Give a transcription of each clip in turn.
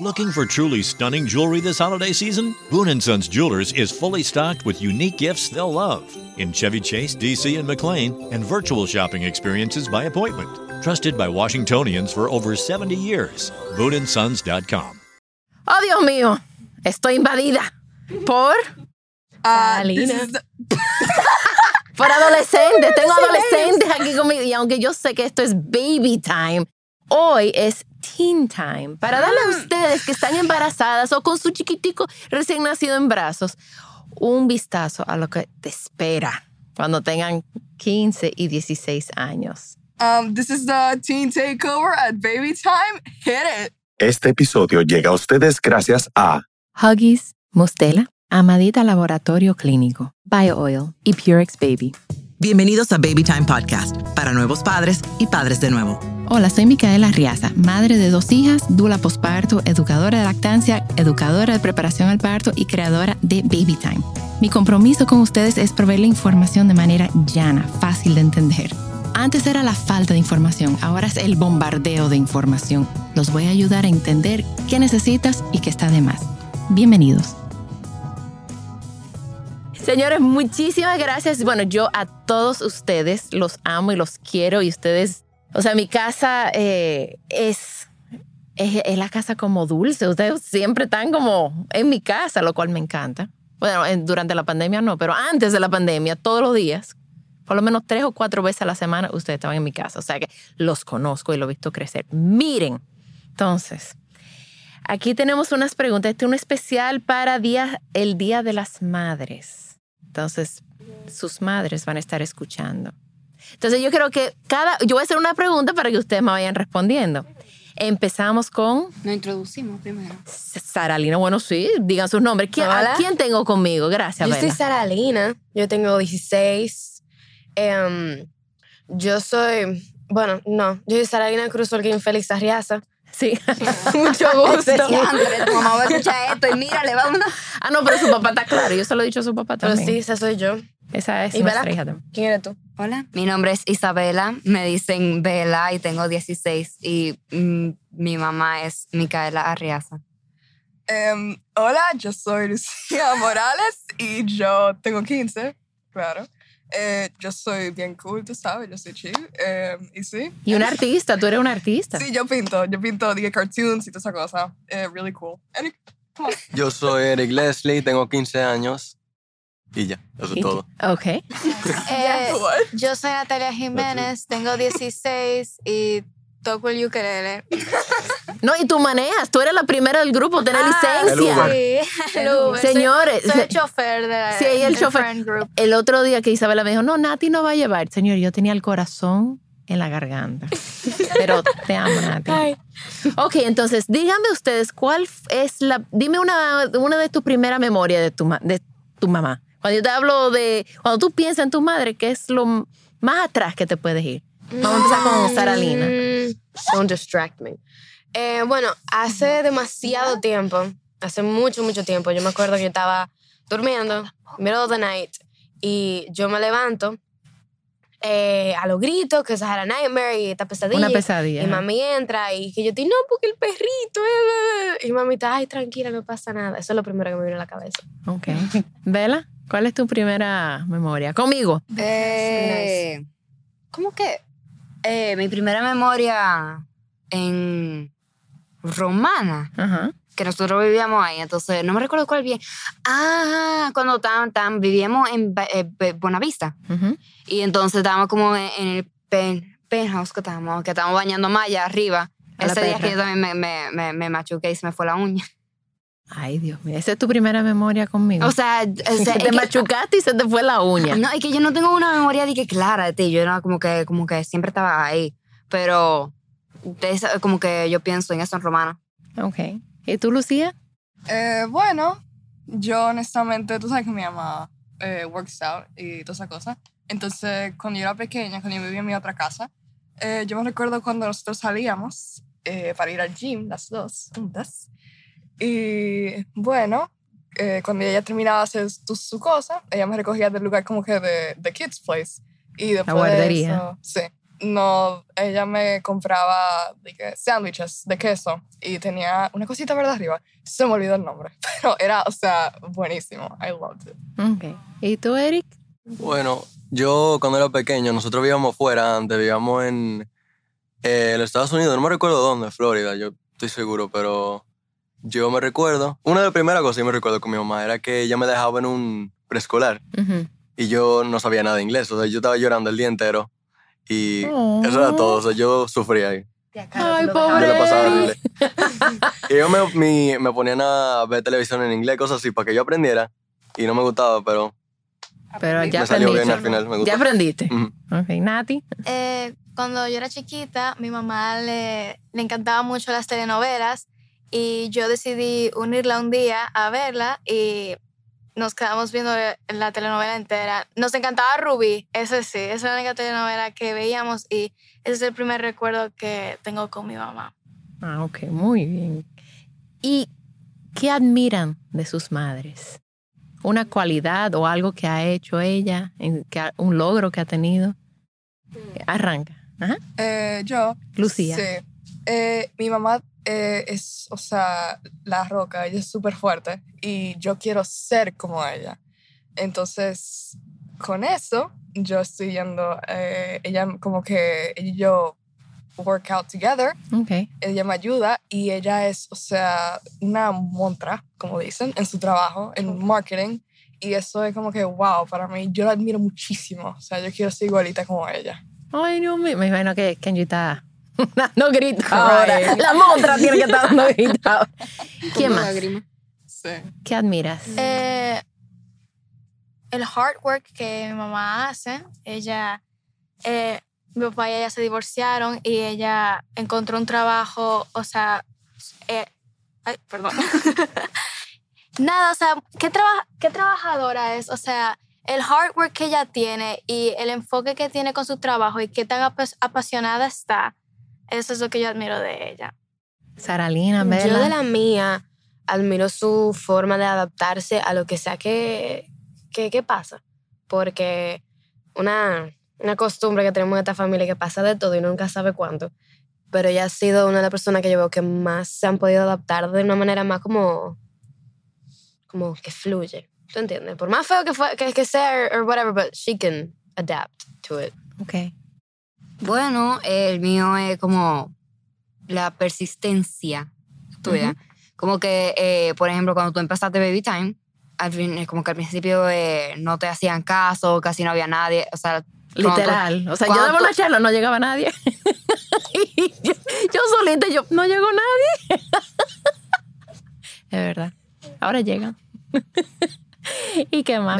Looking for truly stunning jewelry this holiday season? Boon & Sons Jewelers is fully stocked with unique gifts they'll love in Chevy Chase, DC, and McLean, and virtual shopping experiences by appointment. Trusted by Washingtonians for over 70 years. BooneAndSons.com. Oh, Dios mío. Estoy invadida. ¿Por? Uh, Salina. the- Por adolescentes. Tengo adolescentes aquí conmigo. Y aunque yo sé que esto es baby time, hoy es teen time. Para darle a ustedes que están embarazadas o con su chiquitico recién nacido en brazos, un vistazo a lo que te espera cuando tengan 15 y 16 años. um, this is the teen takeover at baby time. Hit it. Este episodio llega a ustedes gracias a Huggies, Mustela, Amadita Laboratorio Clínico, BioOil y Purex Baby. Bienvenidos a Baby Time Podcast para nuevos padres y padres de nuevo. Hola, soy Micaela Riaza, madre de dos hijas, dula posparto, educadora de lactancia, educadora de preparación al parto y creadora de Baby Time. Mi compromiso con ustedes es proveer la información de manera llana, fácil de entender. Antes era la falta de información, ahora es el bombardeo de información. Los voy a ayudar a entender qué necesitas y qué está de más. Bienvenidos. Señores, muchísimas gracias. Bueno, yo a todos ustedes los amo y los quiero y ustedes, o sea, mi casa eh, es, es, es la casa como dulce. Ustedes siempre están como en mi casa, lo cual me encanta. Bueno, en- durante la pandemia no, pero antes de la pandemia, todos los días, por lo menos tres o cuatro veces a la semana, ustedes estaban en mi casa. O sea que los conozco y lo he visto crecer. Miren, entonces, aquí tenemos unas preguntas. Este es un especial para día, el Día de las Madres. Entonces, sus madres van a estar escuchando. Entonces, yo creo que cada. Yo voy a hacer una pregunta para que ustedes me vayan respondiendo. Empezamos con Nos introducimos primero. Sara Lina. Bueno, sí, digan sus nombres. ¿Quién, ¿A quién tengo conmigo? Gracias, Yo soy Bella. Sara Lina, yo tengo 16. Em, yo soy, bueno, no, yo soy Sara Lina Cruz Holguín Félix Arriaza. Sí. Mucho gusto. Andrés, tu mamá va a escuchar esto y mírale, vámonos. ah, no, pero su papá está claro. Yo se lo he dicho a su papá Pero también. sí, esa soy yo. Esa es ¿Y nuestra hija también. ¿Quién eres tú? Hola, mi nombre es Isabela, me dicen Bela y tengo 16 y mm, mi mamá es Micaela Arriaza. Um, hola, yo soy Lucía Morales y yo tengo 15, claro. Eh, yo soy bien cool, tú sabes, yo soy chill. Um, y sí. Y un artista, tú eres un artista. Sí, yo pinto, yo pinto dije, cartoons y toda esa cosa. Eh, really cool. On. Yo soy Eric Leslie, tengo 15 años y ya, eso es todo. Ok. Eh, What? yo soy Natalia Jiménez, tengo 16 y toco el ukelele. No, y tú manejas. Tú eres la primera del grupo, tener Ah, licencia. Sí, el Uber. Soy- Señores, Soy, el chofer de la Sí, el chofer. group. El otro día que Isabela me dijo, no, Nati no va a llevar. Señor, yo tenía el corazón en la garganta. Pero te amo, Nati. Ok, entonces, díganme ustedes, ¿cuál es la... Dime una, una de tus primeras memorias de tu, de tu mamá. Cuando yo te hablo de... Cuando tú piensas en tu madre, ¿qué es lo más atrás que te puedes ir? Vamos a empezar con. Mm, Don't distract me. Eh, bueno, hace demasiado tiempo, hace mucho, mucho tiempo, yo me acuerdo que yo estaba durmiendo, middle of the night, y yo me levanto eh, a los gritos, que esa era nightmare y esta pesadilla. Una pesadilla. Y mami entra y que yo te no, porque el perrito. eh, Y mami está, ay, tranquila, no pasa nada. Eso es lo primero que me vino a la cabeza. Ok. Vela, ¿cuál es tu primera memoria? Conmigo. Eh, ¿Cómo que? Eh, mi primera memoria en Romana, Ajá. que nosotros vivíamos ahí, entonces no me recuerdo cuál bien. Ah, cuando tan, tan, vivíamos en eh, Buenavista. ujú. Y entonces estábamos como en, en el pen, penthouse que estábamos, que estábamos bañando más allá arriba. A Ese día que yo también me, me, me, me machuqué y se me fue la uña. Ay, Dios mío. Esa es tu primera memoria conmigo. O sea, o sea, te machucaste y se te fue la uña. No, es que yo no tengo una memoria de que clara de ti. Yo era como que, como que siempre estaba ahí. Pero de esa- como que yo pienso en eso en romano. Ok. ¿Y tú, Lucía? Eh, bueno, yo honestamente, tú sabes que mi mamá eh, works out y toda esa cosa. Entonces, cuando yo era pequeña, cuando yo vivía en mi otra casa, eh, yo me recuerdo cuando nosotros salíamos eh, para ir al gym, las dos juntas. Y bueno, eh, cuando ella terminaba de hacer su, su cosa, ella me recogía del lugar como que de, de Kids Place. Y después de guardería. eso- sí. no, ella me compraba sándwiches de queso y tenía una cosita verde arriba. Se me olvidó el nombre, pero era, o sea, buenísimo. I loved it. Ok. ¿Y tú, Eric? Bueno, yo cuando era pequeño, nosotros vivíamos fuera antes, vivíamos en eh, los Estados Unidos, no me recuerdo dónde, Florida, yo estoy seguro, pero yo me recuerdo, una de las primeras cosas que me recuerdo con mi mamá era que ella me dejaba en un preescolar y yo no sabía nada de inglés, o sea, yo estaba llorando el día entero y eso era todo, o sea, yo sufría ahí. Ay, Yo pobre. la pasaba horrible. y ellos me, mi- me ponían a ver televisión en inglés, cosas así, para que yo aprendiera y no me gustaba, pero Pero ya me salió aprendiste. bien al final, me gustó. Ya aprendiste. Ok, Nati. Eh, cuando yo era chiquita, mi mamá le, le encantaba mucho las telenovelas y yo decidí unirla un día a verla y nos quedamos viendo la telenovela entera. Nos encantaba Ruby, ese sí, esa es la única telenovela que veíamos y ese es el primer recuerdo que tengo con mi mamá. Ah, ok, muy bien. ¿Y qué admiran de sus madres? ¿Una cualidad o algo que ha hecho ella, un logro que ha tenido? Arranca. Ajá. Eh, yo. Lucía. Sí. Eh, mi mamá eh, es, o sea, la roca, ella es súper fuerte y yo quiero ser como ella. Entonces, con eso, yo estoy yendo, eh, ella como que ella y yo work out together, Ok. ella me ayuda y ella es, o sea, una montra, como dicen, en su trabajo, en marketing. Y eso es como que, wow, para mí, yo la admiro muchísimo. O sea, yo quiero ser igualita como ella. Ay, mío. Me imagino que Kenji está dando gritos ahora. La montra tiene que estar dando gritos. ¿Quién más? Sí. ¿Qué admiras? Eh, el hard work que mi mamá hace, ella, eh, mi papá y ella se divorciaron y ella encontró un trabajo, o sea, eh, ay, perdón. Nada, o sea, ¿qué, traba- ¿qué trabajadora es? O sea, el hard work que ella tiene y el enfoque que tiene con su trabajo y qué tan apa- apasionada está, eso es lo que yo admiro de ella. Saralina, Yo Bella. de la mía admiro su forma de adaptarse a lo que sea que, que, que pasa. Porque una, una costumbre que tenemos en esta familia que pasa de todo y nunca sabe cuánto. Pero ella ha sido una de las personas que yo veo que más se han podido adaptar de una manera más como, como que fluye. ¿Tú entiendes? Por más feo que, fue, que, que sea or whatever, but she can adapt to it. Ok. Bueno, el mío es como la persistencia tuya. Como que, eh, por ejemplo, cuando tú empezaste Baby Time, al fin, como que al principio eh, no te hacían caso, casi no había nadie. O sea, cuando tú- Literal. O sea, yo daba una charla, no llegaba nadie. Yo, yo solita, yo, no llegó nadie. es verdad. Ahora llegan. ¿Y qué más.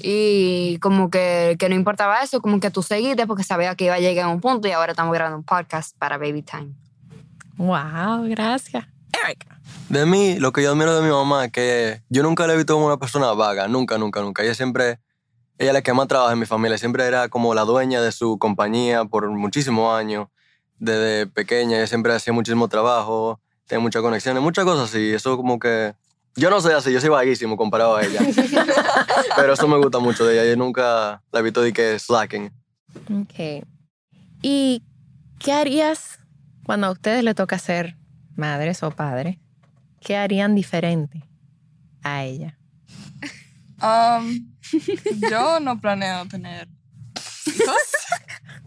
Y como que, que no importaba eso, como que tú seguiste porque sabías que iba a llegar a un punto y ahora estamos grabando un podcast para Baby Time. Wow, gracias. Eric. De mí, lo que yo admiro de mi mamá es que yo nunca la he visto como una persona vaga, nunca, nunca, nunca. Ella siempre, ella es la que más trabaja en mi familia, siempre era como la dueña de su compañía por muchísimos años. Desde pequeña, ella siempre hacía muchísimo trabajo, tenía muchas conexiones, muchas cosas así. Eso como que, yo no soy así, yo soy vaguísimo comparado a ella. Pero eso me gusta mucho de ella, yo nunca la he visto de que slacking. Ok. ¿Y qué harías cuando a ustedes le toca ser madres o padres? ¿Qué harían diferente a ella? Um, yo no planeo tener hijos.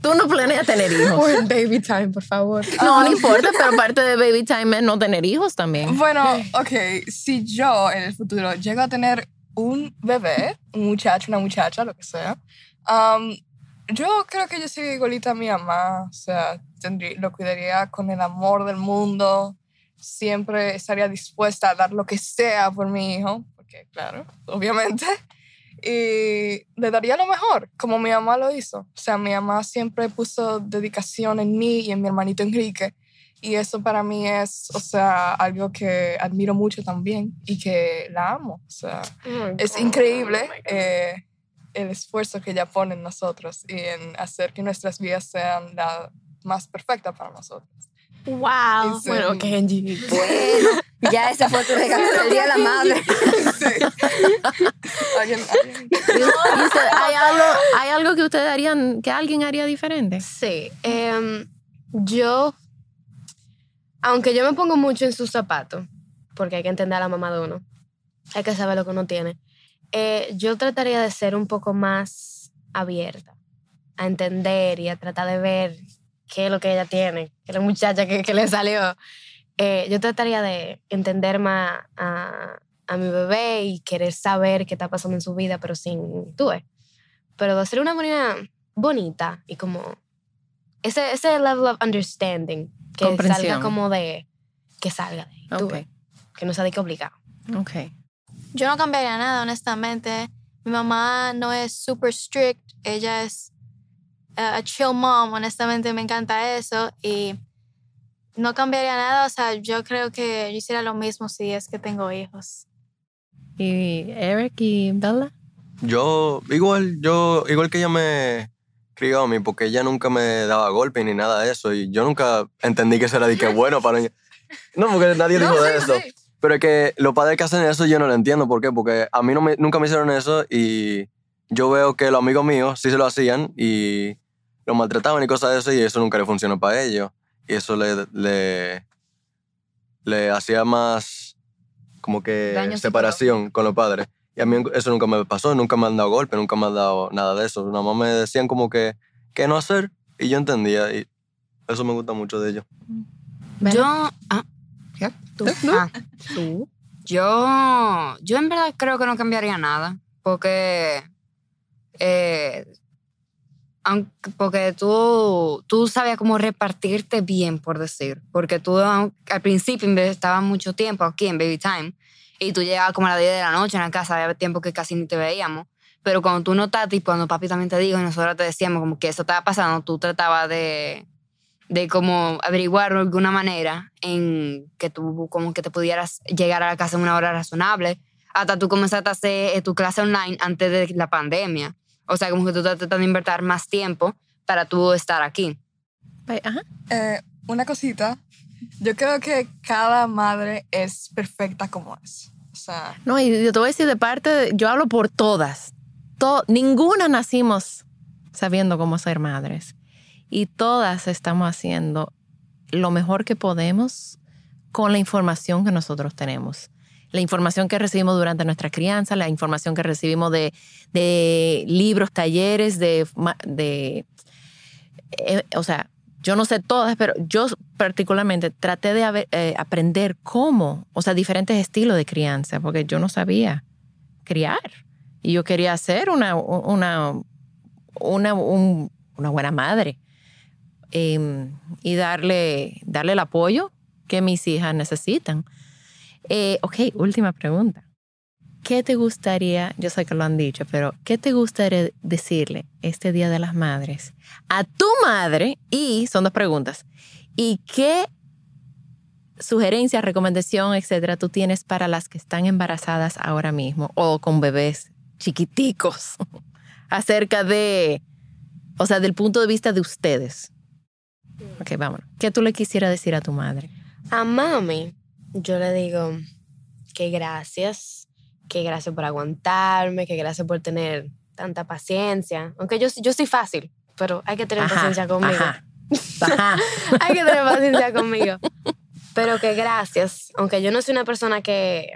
Tú no planeas tener hijos. en Baby Time, por favor. No, no importa, pero parte de baby time es no tener hijos también. Bueno, ok, si yo en el futuro llego a tener un bebé, un muchacho, una muchacha, lo que sea, um, yo creo que yo sería igualita a mi mamá, o sea, tendría, lo cuidaría con el amor del mundo, siempre estaría dispuesta a dar lo que sea por mi hijo, porque claro, obviamente, y le daría lo mejor, como mi mamá lo hizo. O sea, mi mamá siempre puso dedicación en mí y en mi hermanito Enrique. Y eso para mí es, o sea, algo que admiro mucho también y que la amo. O sea, es increíble eh, el esfuerzo que ella pone en nosotros y en hacer que nuestras vidas sean la más perfecta para nosotros. ¡Wow! Sí. Bueno, Kenji. Bueno, Ya ese fue tu regalo del Día de la Madre. Alguien, alguien. ¿Y usted- ¿hay, algo, ¿Hay algo que ustedes harían, que alguien haría diferente? Sí. em, yo, aunque yo me pongo mucho en sus zapatos, porque hay que entender a la mamá de uno, hay que saber lo que uno tiene, eh, yo trataría de ser un poco más abierta, a entender y a tratar de ver qué es lo que ella tiene, que la muchacha que, que le salió. Eh, yo trataría de entender más a, a mi bebé y querer saber qué está pasando en su vida, pero sin, tú pero de hacer una manera bonita y como ese, ese level of understanding que salga como de que salga de ahí, tú Ok. ves, que no sea de que obligado. Ok. Yo no cambiaría nada, honestamente. Mi mamá no es super strict, ella es a chill mom, honestamente me encanta eso y no cambiaría nada, o sea, yo creo que yo hiciera lo mismo si es que tengo hijos. ¿Y Eric y Bella? Yo, igual, yo, igual que ella me crió a mí, porque ella nunca me daba golpes ni nada de eso, y yo nunca entendí que eso era de que bueno para mí. No, porque nadie dijo de eso. Pero es que los padres que hacen eso yo no lo entiendo. ¿Por qué? Porque a mí no me- nunca me hicieron eso y yo veo que los amigos míos sí se lo hacían y lo maltrataban y cosas de eso y eso nunca le funcionó para ellos. Y eso le, le, le hacía más como que Daño separación con los padres. Y a mí eso nunca me pasó, nunca me han dado golpe, nunca me han dado nada de eso. Nada más me decían como que qué no hacer y yo entendía y eso me gusta mucho de ellos. Yo. Ah, ¿qué? ¿Tú? Ah, ¿Tú? yo, yo en verdad creo que no cambiaría nada. Porque. Eh, aunque- porque tú, tú sabías cómo repartirte bien, por decir. Porque tú al principio estabas mucho tiempo aquí en Baby Time y tú llegabas como a las 10 de la noche en la casa, había tiempo que casi ni te veíamos. Pero cuando tú notaste y cuando papi también te dijo y nosotros te decíamos como que eso estaba pasando, tú tratabas de, de como averiguar de alguna manera en que tú como que te pudieras llegar a la casa en una hora razonable. Hasta tú comenzaste a hacer eh, tu clase online antes de la pandemia. O sea, como que tú estás tratando de invertir más tiempo para tú estar aquí. Ajá. Eh, una cosita. Yo creo que cada madre es perfecta como es. O sea, No, y yo te voy a decir de parte, de- yo hablo por todas. To- ninguna nacimos sabiendo cómo ser madres. Y todas estamos haciendo lo mejor que podemos con la información que nosotros tenemos. La información que recibimos durante nuestra crianza, la información que recibimos de, de libros, talleres, de, de eh, o sea, yo no sé todas, pero yo particularmente traté de eh, aprender cómo, o sea, diferentes estilos de crianza, porque yo no sabía criar. Y yo quería ser una, una, una, un- una buena madre eh, y darle, darle el apoyo que mis hijas necesitan. Eh, ok, última pregunta. ¿Qué te gustaría, yo sé que lo han dicho, pero ¿qué te gustaría decirle este Día de las Madres a tu madre? Y son dos preguntas. ¿Y qué sugerencia, recomendación, etcétera, tú tienes para las que están embarazadas ahora mismo o con bebés chiquiticos acerca de, o sea, del punto de vista de ustedes? Ok, vámonos. ¿Qué tú le quisieras decir a tu madre? A mami, yo le digo que gracias, que gracias por aguantarme, que gracias por tener tanta paciencia. Aunque yo, yo soy fácil, pero hay que tener Ajá, paciencia conmigo. Ajá. Ajá. hay que tener paciencia conmigo. Pero que gracias, aunque yo no soy una persona que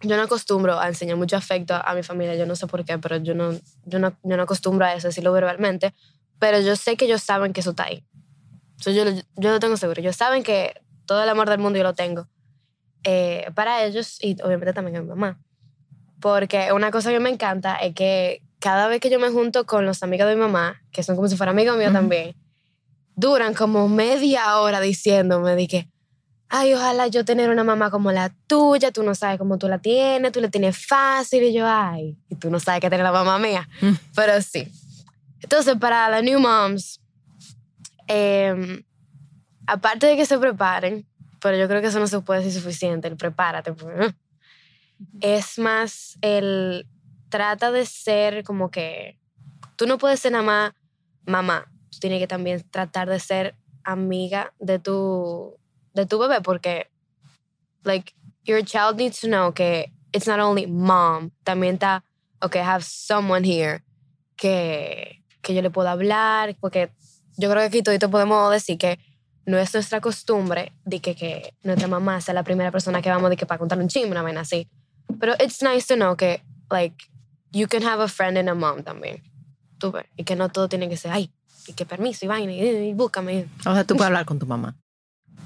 yo no acostumbro a enseñar mucho afecto a mi familia, yo no sé por qué, pero yo no, yo no, yo no acostumbro a eso, decirlo verbalmente, pero yo sé que ellos saben que eso está ahí. So, yo, yo lo tengo seguro. Ellos saben que todo el amor del mundo yo lo tengo eh, para ellos y obviamente también a mi mamá. Porque una cosa que me encanta es que cada vez que yo me junto con los amigos de mi mamá, que son como si fueran amigos míos Ujú. también, duran como media hora diciéndome de que, ay, ojalá yo tener una mamá como la tuya, tú no sabes cómo tú la tienes, tú la tienes fácil, y yo, ay, y tú no sabes qué tener la mamá mía. Mm. Pero sí. Entonces, para las new moms, em, aparte de que se preparen, pero yo creo que eso no se puede decir suficiente, el prepárate, pues, es más el trata de ser como que tú no puedes ser nada más mamá, tú tienes que también tratar de ser amiga de tu, de tu bebé porque like, your child needs to know que it's not only mom, también está, okay, I have someone here que, que yo le puedo hablar, porque yo creo que aquí todito podemos decir que no es nuestra costumbre de que, que nuestra mamá sea la primera persona que vamos de que para contar un chisme, una vaina así. Pero it's nice to know que, like, you can have a friend and a mom también. Tú ves. Y que no todo tiene que ser, ay, y que permiso, y vaina, y, y búscame. O sea, tú puedes hablar con tu mamá.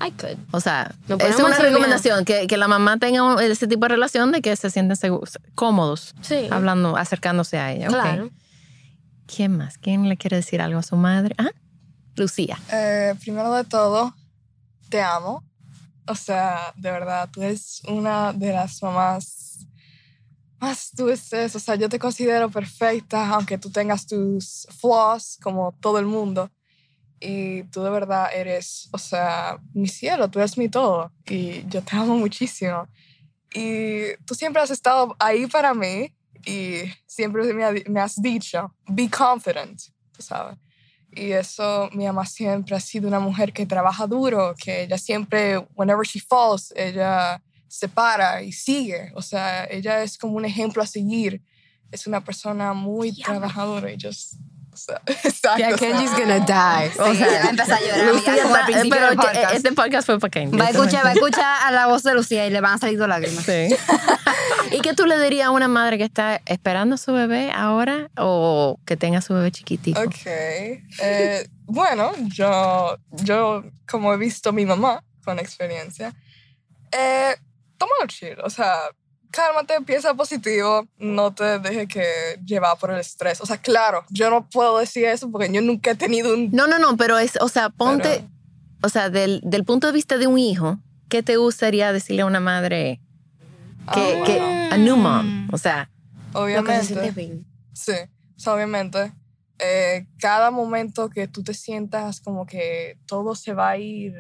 I could. O sea, es una recomendación que, que la mamá tenga ese tipo de relación de que se sienten seguros, cómodos Sí. hablando, acercándose a ella. Claro. ¿Quién más? ¿Quién le quiere decir algo a su madre? Ah, Lucía. Eh, primero de todo, te amo. O sea, de verdad, tú eres una de las mamás más dulces. O sea, yo te considero perfecta, aunque tú tengas tus flaws, como todo el mundo. Y tú de verdad eres, o sea, mi cielo, tú eres mi todo. Y yo te amo muchísimo. Y tú siempre has estado ahí para mí y siempre me, ha- me has dicho, be confident, tú sabes. Y eso, mi mamá siempre ha sido una mujer que trabaja duro, que ella siempre, whenever she falls, ella se para y sigue. O sea, ella es como un ejemplo a seguir. Es una persona muy trabajadora y just, exacto. Yeah, Kenji's gonna die. O Sí, sea, va a empezar a llorar. Lucía amiga, como al está- pero del podcast. este podcast fue para Ken. Va a escuchar, va a escuchar a la voz de Lucía y le van a salir dos lágrimas. Sí. ¿Y qué tú le dirías a una madre que está esperando a su bebé ahora o que tenga a su bebé chiquitico? Ok. Eh, bueno, yo, yo, como he visto a mi mamá con experiencia, eh, tómalo chill. O sea, cálmate, piensa positivo, no te dejes que llevar por el estrés. O sea, claro, yo no puedo decir eso porque yo nunca he tenido un... No, no, no, pero es, o sea, ponte, Pero- o sea, del, del punto de vista de un hijo, ¿qué te gustaría decirle a una madre que, Ah, que a new mom? O sea, Lo que se Obviamente. bien. Sí, o sea, obviamente. eh, cada momento que tú te sientas como que todo se va a ir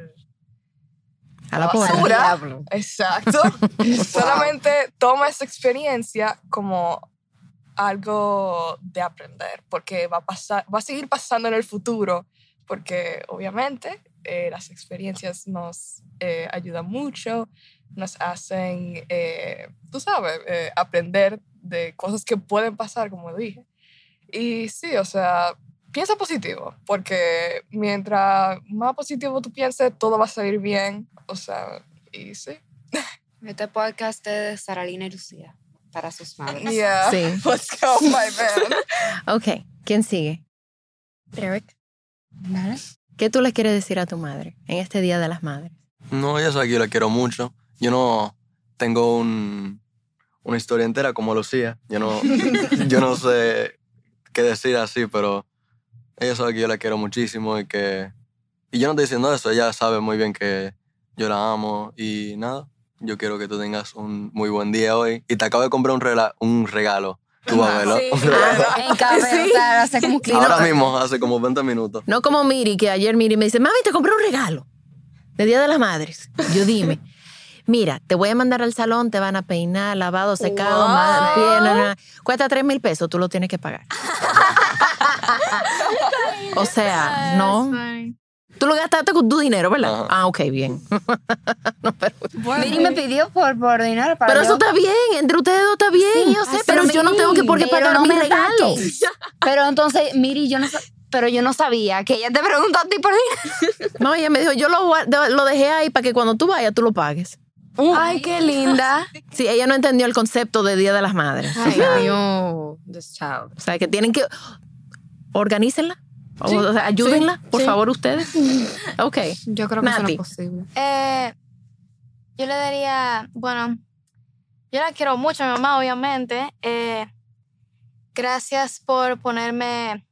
a la. Diablo. Exacto. Solamente toma esa experiencia como algo de aprender, porque va a pasar, va a seguir pasando en el futuro, porque obviamente eh, las experiencias nos eh, ayudan mucho, nos hacen, eh, tú sabes, eh, aprender de cosas que pueden pasar, como dije. Y sí, o sea, piensa positivo, porque mientras más positivo tú pienses, todo va a salir bien. O sea, y sí. Este podcast es de Saralina y Lucía para sus madres. Yeah. Sí. Let's go, my man. Ok, ¿quién sigue? Derek. ¿Qué tú le quieres decir a tu madre en este Día de las Madres? No, ella sabe que yo la quiero mucho. Yo no tengo un, una historia entera como Lucía. Yo no, yo no sé qué decir así, pero ella sabe que yo la quiero muchísimo y que... Y yo no estoy diciendo eso, ella sabe muy bien que yo la amo y nada. Yo quiero que tú tengas un muy buen día hoy. Y te acabo de comprar un, rela- un regalo. Tú vas a verlo. Sí. En café, o sea, hace como que Ahora mismo, hace como 20 minutos. No como Miri, que ayer Miri me dice, mami, te compré un regalo de Día de las Madres. Yo dime, mira, te voy a mandar al salón, te van a peinar, lavado, secado, Wow. ma- pie, no, no, no. cuesta tres mil pesos, tú lo tienes que pagar. o sea, no. Tú lo gastaste con tu dinero, ¿verdad? Ah, ok, bien. No, pero Miri me pidió por, por dinero para pero yo- eso está bien, entre ustedes dos está bien, yo sé, pero yo no tengo que por qué pero pagar no mi me regalo. Pero entonces, Miri, yo no pero yo no sabía que ella te preguntó a ti por dinero. No, ella me dijo, yo lo, dejé ahí para que cuando tú vayas tú lo pagues. Ay, qué linda. Sí, ella no entendió el concepto de Día de las Madres. Ay, Dios. This child. O sea, que tienen que organícenla. O, o sea, ayúdenla, por favor, ustedes. Ok. Yo creo que eso no es posible. Eh, yo le daría, bueno, yo la quiero mucho a mi mamá, obviamente. Eh, gracias por ponerme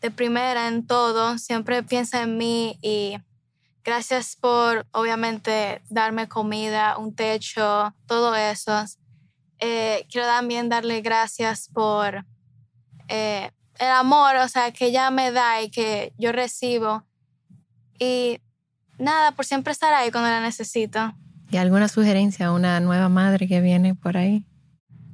de primera en todo. Siempre piensa en mí y gracias por, obviamente, darme comida, un techo, todo eso. Eh, quiero también darle gracias por eh, el amor, o sea, que ella me da y que yo recibo. Y nada, por siempre estar ahí cuando la necesito. ¿Y alguna sugerencia a una nueva madre que viene por ahí?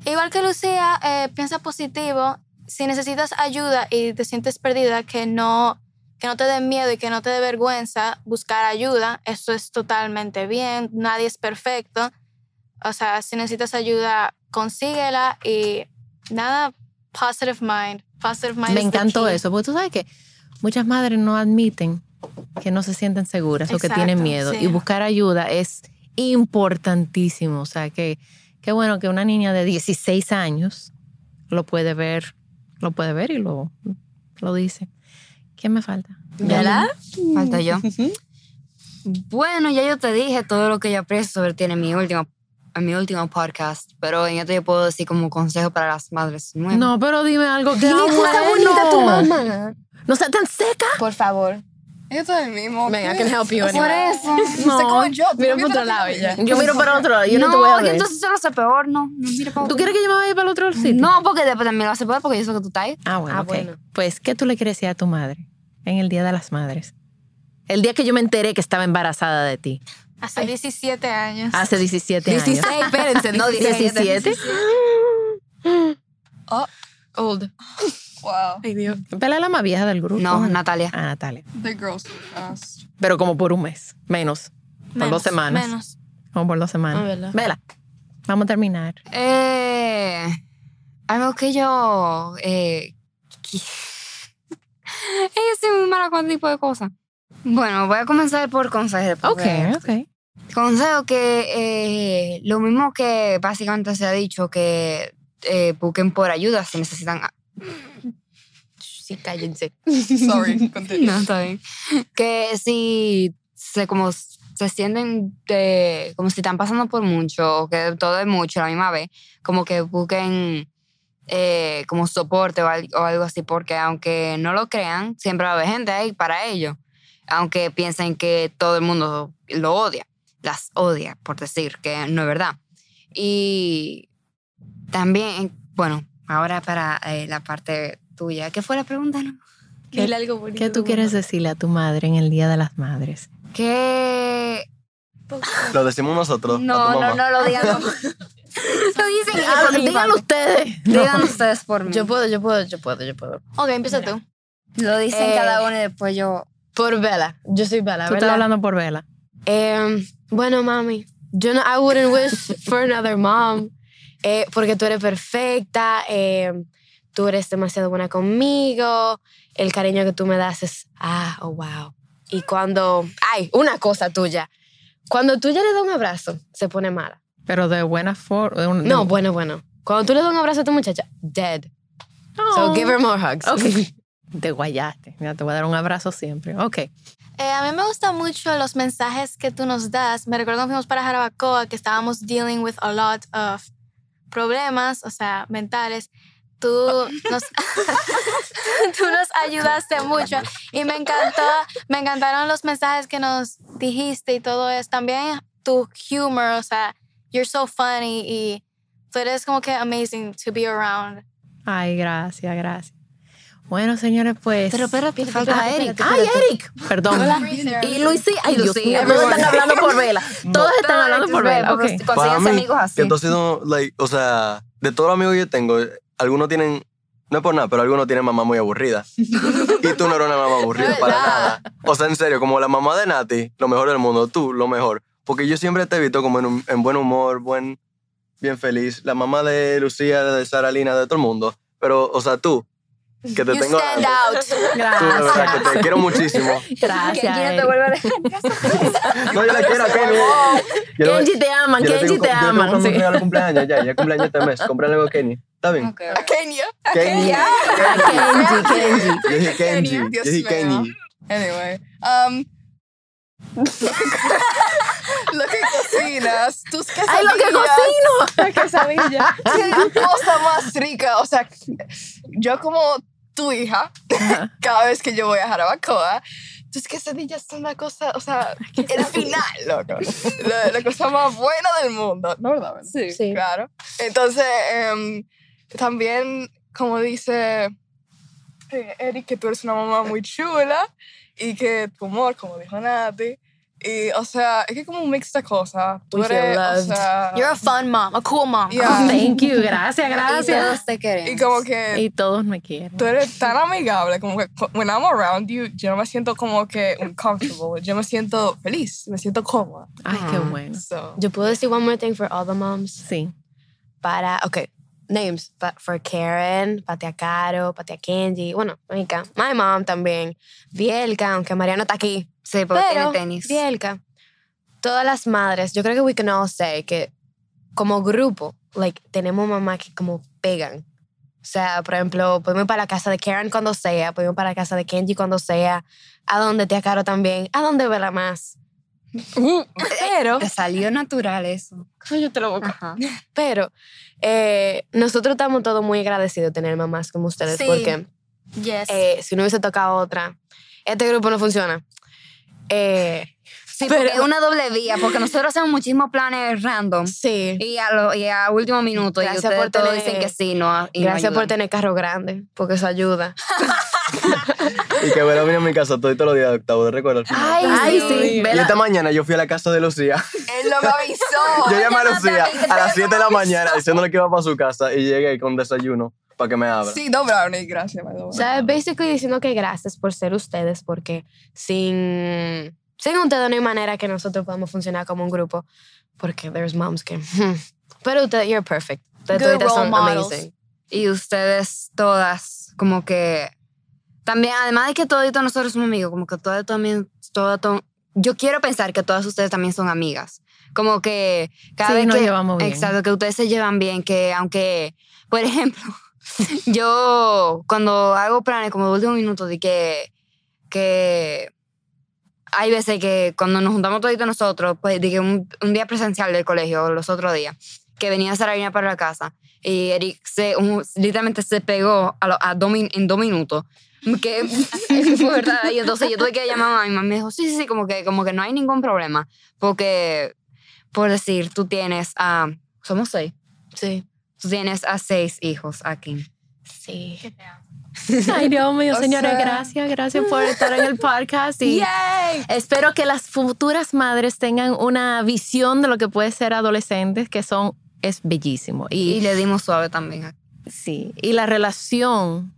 Igual que Lucía, eh, piensa positivo. Si necesitas ayuda y te sientes perdida, que no, que no te dé miedo y que no te dé vergüenza buscar ayuda. Eso es totalmente bien. Nadie es perfecto. o sea, si necesitas ayuda, consíguela y nada, positive mind. Me encantó eso, porque tú sabes que muchas madres no admiten que no se sienten seguras o que tienen miedo. sí. Y buscar ayuda es importantísimo. O sea, que qué bueno que una niña de 16 años lo puede ver, lo puede ver y lo, lo dice. ¿Quién me falta? ¿Verdad? Falta yo. Bueno, ya yo te dije todo lo que yo aprecio sobre ti en mi último, en mi último podcast, pero en esto yo puedo decir como consejo para las madres nuevas. No, pero dime algo que Dile cosa bonita a tu mamá. No sea tan seca. Por favor. Ella está el mismo. Venga, I can help you anyway. Usted como yo. tú Mira no por otro miras lado ya. Yo miro para otro lado, yo no, no, te voy a ver. entonces eso lo hace peor, no. no mira pa' ¿Tú otro. quieres que yo me vaya para el otro sitio? No, porque después también lo hace peor porque yo sé que tú estás ahí. Ah, bueno, Ah, ok. bueno. Pues, ¿qué tú le quieres decir a tu madre en el Día de las Madres? El día que yo me enteré que estaba embarazada de ti, Hace 17 años. hace 17 años. 16, espérense, no, 17. 17. Old. Wow. Ay, Dios. Pela la más vieja del grupo. No, Natalia. Ah, Natalia. The girls fast. Pero como por un mes, menos. Por Menos, dos semanas. Menos. Como por dos semanas. Ah, ¿verdad? Vela, vamos a terminar. Eh, algo que yo... Eh, que- Ella soy muy mala con tipo de cosas. Bueno, voy a comenzar por consejos. Ok, ok. Consejo que eh, lo mismo que básicamente se ha dicho, que eh, busquen por ayuda si necesitan... a- Sí, cállense. Sorry, continue. No, está bien. Que si se, como se sienten de- como si están pasando por mucho, o que todo es mucho a la misma vez, como que busquen eh, como soporte o, al- o algo así, porque aunque no lo crean, siempre va a haber gente ahí para ello. Aunque piensen que todo el mundo lo odia, las odia, por decir que no es verdad. Y también, bueno, ahora para eh, la parte tuya, ¿qué fue la pregunta? no? ¿Qué- algo bonito. ¿Qué tú quieres decirle a tu madre en el Día de las Madres? Que Lo decimos nosotros. a No, tu no, mamá. no lo digan. lo dicen Ah, por mi díganlo parte. ustedes. Digan ustedes por mí. Yo puedo, yo puedo, yo puedo, yo puedo. Ok, empieza tú. Lo dicen Eh, cada uno y después yo. Por Bella. Yo soy Bella, Tú estás hablando por Vela. Em, bueno, mami, yo no, I wouldn't wish for another mom. eh, porque tú eres perfecta, em, tú eres demasiado buena conmigo, el cariño que tú me das es, ah, oh, wow. Y cuando, ay, una cosa tuya, cuando tú ya le das un abrazo, se pone mala. Pero de buena forma. No, bueno, bueno. Cuando tú le das un abrazo a tu muchacha, dead. So give her more hugs. Ok. Te guayaste. Mira, te voy a dar un abrazo siempre. Ok. Eh, a mí me gustan mucho los mensajes que tú nos das. Me recuerdo cuando fuimos para Jarabacoa que estábamos dealing with a lot of problemas, o sea, mentales. Tú nos, tú nos ayudaste mucho y me encantó, me encantaron los mensajes que nos dijiste y todo eso. También tu humor, o sea, you're so funny y tú eres como que amazing to be around. Ay, gracias, gracias. Bueno, señores, pues. Pero espérate, falta espérate, Eric. espérate. Ay, Eric. Perdón. Y Luisí. Ay, mío. Todos están hablando por Vela. Todos están hablando por Vela. Ok. Para Consíganse mí, amigos así. que sido, like, o sea, de todos los amigos que yo tengo, algunos tienen, no es por nada, pero algunos tienen mamá muy aburrida. y tú no eres una mamá aburrida para nada. O sea, en serio, como la mamá de Nati, lo mejor del mundo, tú, lo mejor. Porque yo siempre te he visto como en, un- en buen humor, buen, bien feliz. La mamá de Lucía, de Sara Lina, de todo el mundo. Pero, o sea, tú, que te You tengo... stand out. Tú, de verdad, que te quiero muchísimo. Gracias. ¿Quién te Eric. vuelve a dejar? No, yo la quiero a Kenny. Yo Kenji te aman, yo Kenji te yo le tengo aman. sí. cumpleaños, ya, ya cumpleaños este mes. Cómprale algo a Kenny. ¿Está bien? Kenia. Kenny. Kenji, Kenji. Yo dije Kenji. Yo dije. Kenny. Anyway, um, lo que cocinas, tus quesadillas. ¡Ay, lo que cocino! La quesadilla. Qué cosa más rica. O sea, yo como tu hija, cada vez que yo voy a Jarabacoa, tus quesadillas son la cosa, o sea, el final, loco. La, la cosa más buena del mundo. ¿No verdad? Sí. Sí. Claro. Entonces, em, también, como dice eh, Eric, que tú eres una mamá muy chula y que tu humor, como dijo Nati, Y, o sea, es que es como un mix de cosas. Tú We feel eres, o sea... You're a fun mom, a cool mom. yeah. Thank you, gracias, Y gracias. todos te queremos. Y como que Y todos me quieren. tú eres tan amigable, como que when I'm around you, yo no me siento como que uncomfortable. Yo me siento feliz, me siento cómoda. Ay, qué bueno. So, Yo puedo decir one more thing for all the moms. Sí. Para, ok, names. But for Karen, Patia Caro, Patia Kenji, bueno, Mónica, my mom también. Vielka, aunque Mariano está aquí. Sí, porque Pero, tiene tenis. Vielka, todas las madres, yo creo que we can all say que como grupo, like, tenemos mamás que como pegan. O sea, por ejemplo, podemos ir para la casa de Karen cuando sea, podemos ir para la casa de Kenji cuando sea, a donde Tía Caro también, a donde verla más. Pero, Te salió natural eso. la boca. Ajá. Pero eh, nosotros estamos todos muy agradecidos de tener mamás como ustedes Sí. porque Yes. eh, si no hubiese tocado otra, este grupo no funciona. Eh, Sí, porque es una doble vía, porque nosotros hacemos muchísimos planes random. sí. Y a, lo, y a último minuto, Gracias y ustedes por todos tener- dicen que sí, no. Y no Gracias por tener carro grande, porque eso ayuda. Y que bueno, vino a mi casa todo, todos los días de octavo, ¿te recuerdas? Ay, Ay, sí. sí. Y Vela. esta mañana yo fui a la casa de Lucía. Él no me avisó. Yo llamé a Lucía a las 7 de la mañana diciéndole que iba para su casa y llegué con desayuno para que me abra. sí, no brownie, gracias. O sea, basically diciendo que gracias por ser ustedes, porque sin, sin ustedes no hay manera que nosotros podamos funcionar como un grupo, porque there's moms que... hmm. Pero ustedes, you're perfect. Ustedes Good toditas role son models. amazing. Y ustedes todas, como que. También, además de que toditos nosotros somos amigos, como que todas también. Todo, todo- yo quiero pensar que todas ustedes también son amigas. Como que cada Sí, vez nos que. llevamos bien. Exacto, que ustedes se llevan bien, que aunque. Por ejemplo, yo cuando hago planes como de último minuto de que. que hay veces que cuando nos juntamos toditos nosotros, pues de que un, un día presencial del colegio, los otros días, que venía Sarayina para la casa y Eric se, un- literalmente se pegó a, lo- a min- en dos minutos. Que fue verdad. Y entonces yo tuve que llamar a mi mamá y me dijo, sí, sí, sí, como que, como que no hay ningún problema. Porque, por decir, tú tienes a... Somos seis. Sí. Tú tienes a seis hijos aquí. Sí. Ay, Dios mío, O señores, sea- gracias, gracias por estar en el podcast y espero que las futuras madres tengan una visión de lo que puede ser adolescentes, que son, es bellísimo. Y Y, le dimos suave también. sí, y la relación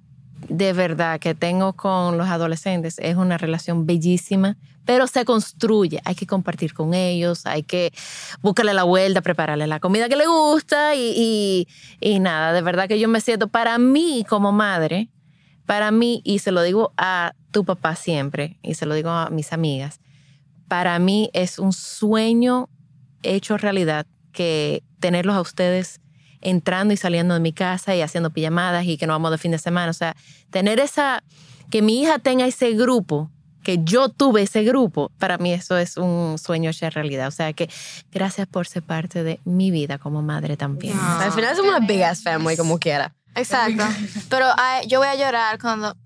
de verdad que tengo con los adolescentes es una relación bellísima, pero se construye, hay que compartir con ellos, hay que buscarle la vuelta, prepararle la comida que le gusta y, y, y nada, de verdad que yo me siento para mí como madre, para mí, y se lo digo a tu papá siempre, y se lo digo a mis amigas, para mí es un sueño hecho realidad que tenerlos a ustedes entrando y saliendo de mi casa y haciendo pijamadas y que nos vamos de fin de semana. O sea, tener esa, que mi hija tenga ese grupo, que yo tuve ese grupo, para mí eso es un sueño hecho realidad. O sea que gracias por ser parte de mi vida como madre también. Ah. Al final somos una big ass family, como quiera. Exacto. Pero ay, yo voy a llorar cuando.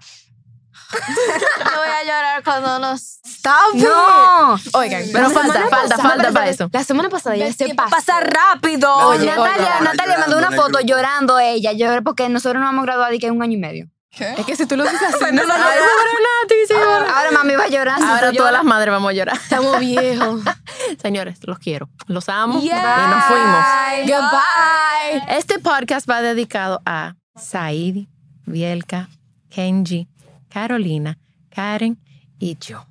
yo voy a llorar cuando nos. ¡Stop ¡No! Oigan, Pero la falta, semana falta, pasada- falta para eso. La semana pasada ya se pasó. Pasa rápido. Oye, Natalia, Natalia mandó una foto llorando ella, lloró porque nosotros nos hemos graduado y que un año y medio. ¿Qué? Es que si tú lo dices así, no, no, Nati, sí, Ahora, ahora mami va a llorar. Ahora todas las madres vamos a llorar. Estamos viejos. Señores, los quiero. Los amo. Y nos fuimos. Goodbye. Este podcast va dedicado a Saidi, Vielka, Kenji, Carolina, Karen y yo.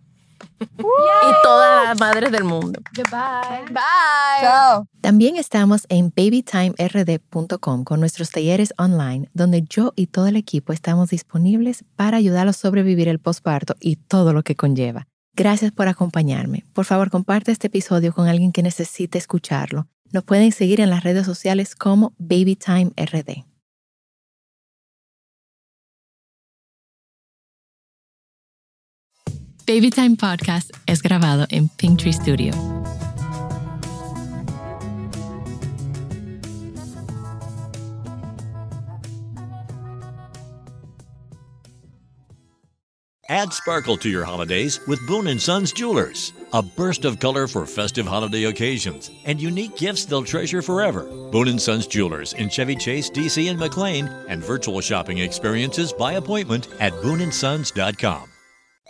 Y todas las madres del mundo. Goodbye. Bye. Chao. También estamos en babytimerd.com con nuestros talleres online, donde yo y todo el equipo estamos disponibles para ayudarlos a sobrevivir el posparto y todo lo que conlleva. Gracias por acompañarme. Por favor, comparte este episodio con alguien que necesite escucharlo. Nos pueden seguir en las redes sociales como BabyTimeRD. Babytime Podcast es grabado en Pinktree Studio. Add sparkle to your holidays with Boone & Sons Jewelers. A burst of color for festive holiday occasions and unique gifts they'll treasure forever. Boone & Sons Jewelers in Chevy Chase, DC and McLean and virtual shopping experiences by appointment at booneandsons.com.